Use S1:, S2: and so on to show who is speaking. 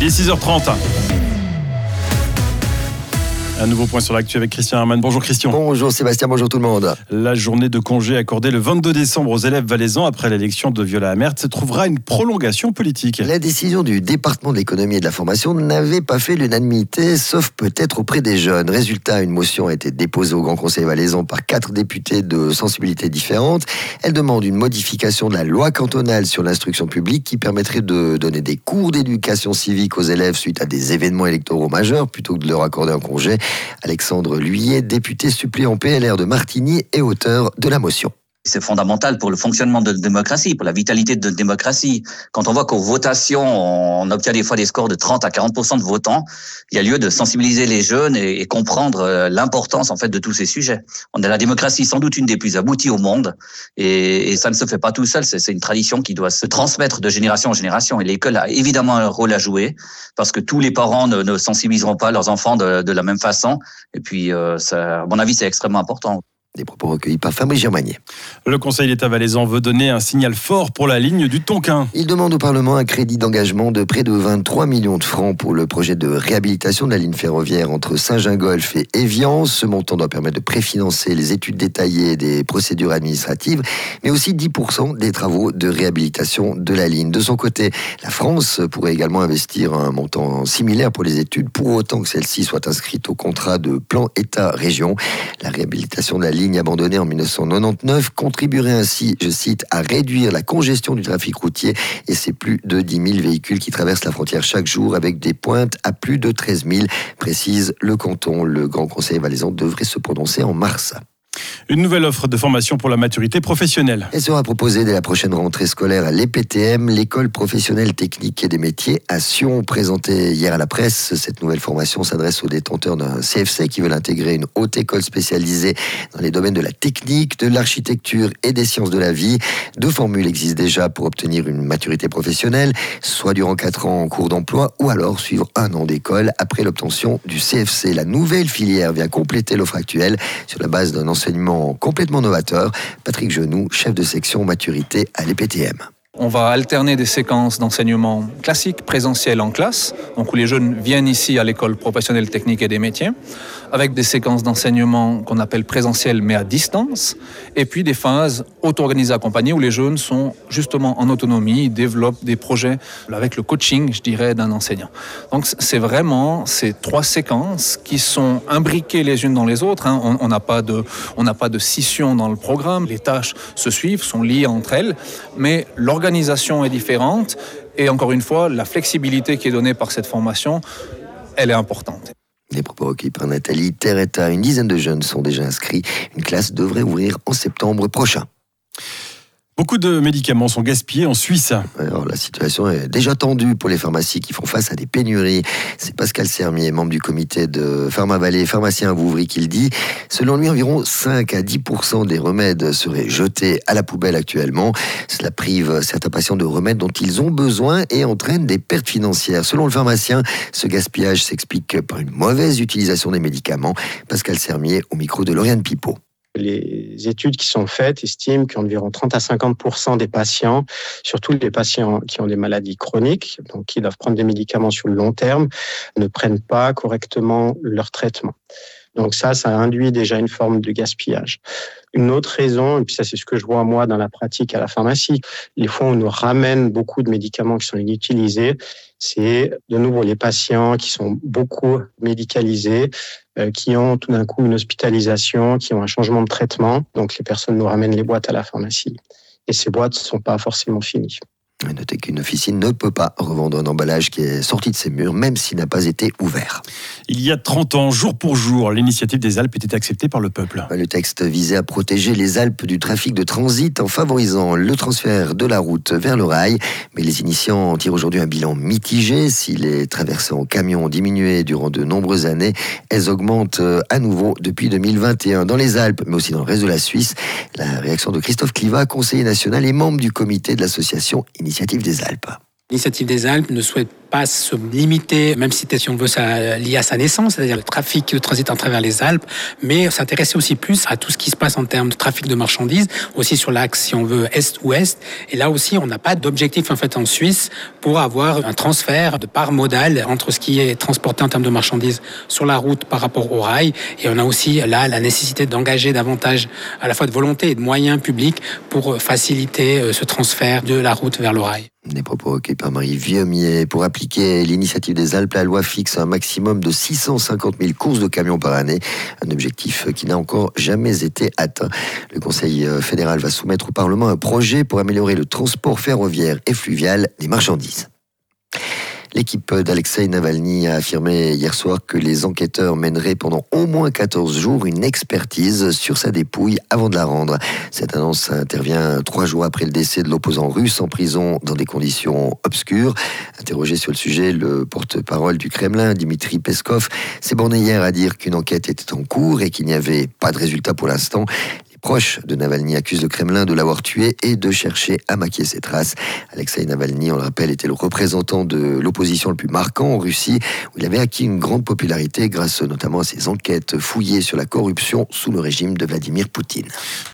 S1: Il est 6h30. Un nouveau point sur l'actu avec Christian Hermann. Bonjour Christian.
S2: Bonjour Sébastien, bonjour tout le monde.
S1: La journée de congé accordée le 22 décembre aux élèves valaisans après l'élection de Viola Amert trouvera une prolongation politique.
S2: La décision du département de l'économie et de la formation n'avait pas fait l'unanimité, sauf peut-être auprès des jeunes. Résultat, une motion a été déposée au Grand Conseil valaisan par quatre députés de sensibilités différentes. Elle demande une modification de la loi cantonale sur l'instruction publique qui permettrait de donner des cours d'éducation civique aux élèves suite à des événements électoraux majeurs plutôt que de leur accorder un congé. Alexandre Luyet, député suppléant PLR de Martigny et auteur de la motion.
S3: C'est fondamental pour le fonctionnement de la démocratie, pour la vitalité de la démocratie. Quand on voit qu'aux votations, on obtient des fois des scores de 30 à 40% de votants, il y a lieu de sensibiliser les jeunes et, comprendre euh, l'importance en fait de tous ces sujets. On a la démocratie sans doute une des plus abouties au monde et, ça ne se fait pas tout seul. C'est une tradition qui doit se transmettre de génération en génération et l'école a évidemment un rôle à jouer parce que tous les parents ne, ne sensibiliseront pas leurs enfants de, de, la même façon. Et puis, euh, ça, à mon avis, c'est extrêmement important.
S2: Des propos recueillis par Fabrice Germanier.
S1: Le Conseil d'État valaisan veut donner un signal fort pour la ligne du Tonkin.
S2: Il demande au Parlement un crédit d'engagement de près de 23 millions de francs pour le projet de réhabilitation de la ligne ferroviaire entre Saint-Gingolf et Évian. Ce montant doit permettre de préfinancer les études détaillées des procédures administratives, mais aussi 10% des travaux de réhabilitation de la ligne. De son côté, la France pourrait également investir un montant similaire pour les études, pour autant que celle-ci soit inscrite au contrat de plan État-région. La réhabilitation de la ligne ligne abandonnée en 1999 contribuerait ainsi, je cite, à réduire la congestion du trafic routier et c'est plus de 10 000 véhicules qui traversent la frontière chaque jour avec des pointes à plus de 13 000, précise le canton. Le Grand Conseil valaisan devrait se prononcer en mars.
S1: Une nouvelle offre de formation pour la maturité professionnelle.
S2: Elle sera proposée dès la prochaine rentrée scolaire à l'EPTM, l'école professionnelle technique et des métiers à Sion. Présentée hier à la presse, cette nouvelle formation s'adresse aux détenteurs d'un CFC qui veulent intégrer une haute école spécialisée dans les domaines de la technique, de l'architecture et des sciences de la vie. Deux formules existent déjà pour obtenir une maturité professionnelle, soit durant quatre ans en cours d'emploi ou alors suivre un an d'école après l'obtention du CFC. La nouvelle filière vient compléter l'offre actuelle sur la base d'un enseignement complètement novateur. Patrick Genoux, chef de section maturité à l'EPTM.
S4: On va alterner des séquences d'enseignement classiques, présentiels en classe, donc où les jeunes viennent ici à l'école professionnelle technique et des métiers, avec des séquences d'enseignement qu'on appelle présentielles mais à distance, et puis des phases auto-organisées accompagnées où les jeunes sont justement en autonomie, développent des projets avec le coaching, je dirais, d'un enseignant. Donc c'est vraiment ces trois séquences qui sont imbriquées les unes dans les autres. Hein. On n'a pas de, on n'a pas de scission dans le programme. Les tâches se suivent, sont liées entre elles, mais l'organisation est différente. Et encore une fois, la flexibilité qui est donnée par cette formation, elle est importante.
S2: Les propos recueillis par Nathalie Terretta. Une dizaine de jeunes sont déjà inscrits. Une classe devrait ouvrir en septembre prochain.
S1: Beaucoup de médicaments sont gaspillés en Suisse.
S2: La situation est déjà tendue pour les pharmacies qui font face à des pénuries. C'est Pascal Sermier, membre du comité de Pharma Vallée, pharmacien à Vouvry, qui le dit. Selon lui, environ 5 à 10 des remèdes seraient jetés à la poubelle actuellement. Cela prive certains patients de remèdes dont ils ont besoin et entraîne des pertes financières. Selon le pharmacien, ce gaspillage s'explique par une mauvaise utilisation des médicaments. Pascal Sermier au micro de Lauriane Pipot.
S5: Les études qui sont faites estiment qu'environ 30 à 50 des patients, surtout les patients qui ont des maladies chroniques, donc qui doivent prendre des médicaments sur le long terme, ne prennent pas correctement leur traitement. Donc ça, ça induit déjà une forme de gaspillage. Une autre raison, et puis ça c'est ce que je vois moi dans la pratique à la pharmacie, les fois où on nous ramène beaucoup de médicaments qui sont inutilisés, c'est de nouveau les patients qui sont beaucoup médicalisés, euh, qui ont tout d'un coup une hospitalisation, qui ont un changement de traitement. Donc les personnes nous ramènent les boîtes à la pharmacie. Et ces boîtes ne sont pas forcément finies.
S2: Notez qu'une officine ne peut pas revendre un emballage qui est sorti de ses murs, même s'il n'a pas été ouvert.
S1: Il y a 30 ans, jour pour jour, l'initiative des Alpes était acceptée par le peuple.
S2: Le texte visait à protéger les Alpes du trafic de transit en favorisant le transfert de la route vers le rail. Mais les initiants tirent aujourd'hui un bilan mitigé. Si les traversées en camion ont diminué durant de nombreuses années, elles augmentent euh, à nouveau depuis 2021 dans les Alpes, mais aussi dans le reste de la Suisse. La réaction de Christophe Cliva, conseiller national et membre du comité de l'association Initiative des Alpes.
S6: L'initiative des Alpes ne souhaite pas se limiter, même si on veut ça lié à sa naissance, c'est-à-dire le trafic de transit à travers les Alpes, mais s'intéresser aussi plus à tout ce qui se passe en termes de trafic de marchandises, aussi sur l'axe, si on veut, est-ouest. Et là aussi, on n'a pas d'objectif en fait en Suisse pour avoir un transfert de part modale entre ce qui est transporté en termes de marchandises sur la route par rapport au rail. Et on a aussi là la nécessité d'engager davantage à la fois de volonté et de moyens publics pour faciliter euh, ce transfert de la route vers le rail.
S2: Des propos recueillis par Marie Vieumier. Pour l'initiative des Alpes, la loi fixe un maximum de 650 000 courses de camions par année, un objectif qui n'a encore jamais été atteint. Le Conseil fédéral va soumettre au Parlement un projet pour améliorer le transport ferroviaire et fluvial des marchandises. L'équipe d'Alexei Navalny a affirmé hier soir que les enquêteurs mèneraient pendant au moins 14 jours une expertise sur sa dépouille avant de la rendre. Cette annonce intervient trois jours après le décès de l'opposant russe en prison dans des conditions obscures. Interrogé sur le sujet, le porte-parole du Kremlin, Dimitri Peskov, s'est borné hier à dire qu'une enquête était en cours et qu'il n'y avait pas de résultat pour l'instant proches de Navalny accusent le Kremlin de l'avoir tué et de chercher à maquiller ses traces. Alexei Navalny, on le rappelle, était le représentant de l'opposition le plus marquant en Russie, où il avait acquis une grande popularité grâce notamment à ses enquêtes fouillées sur la corruption sous le régime de Vladimir Poutine.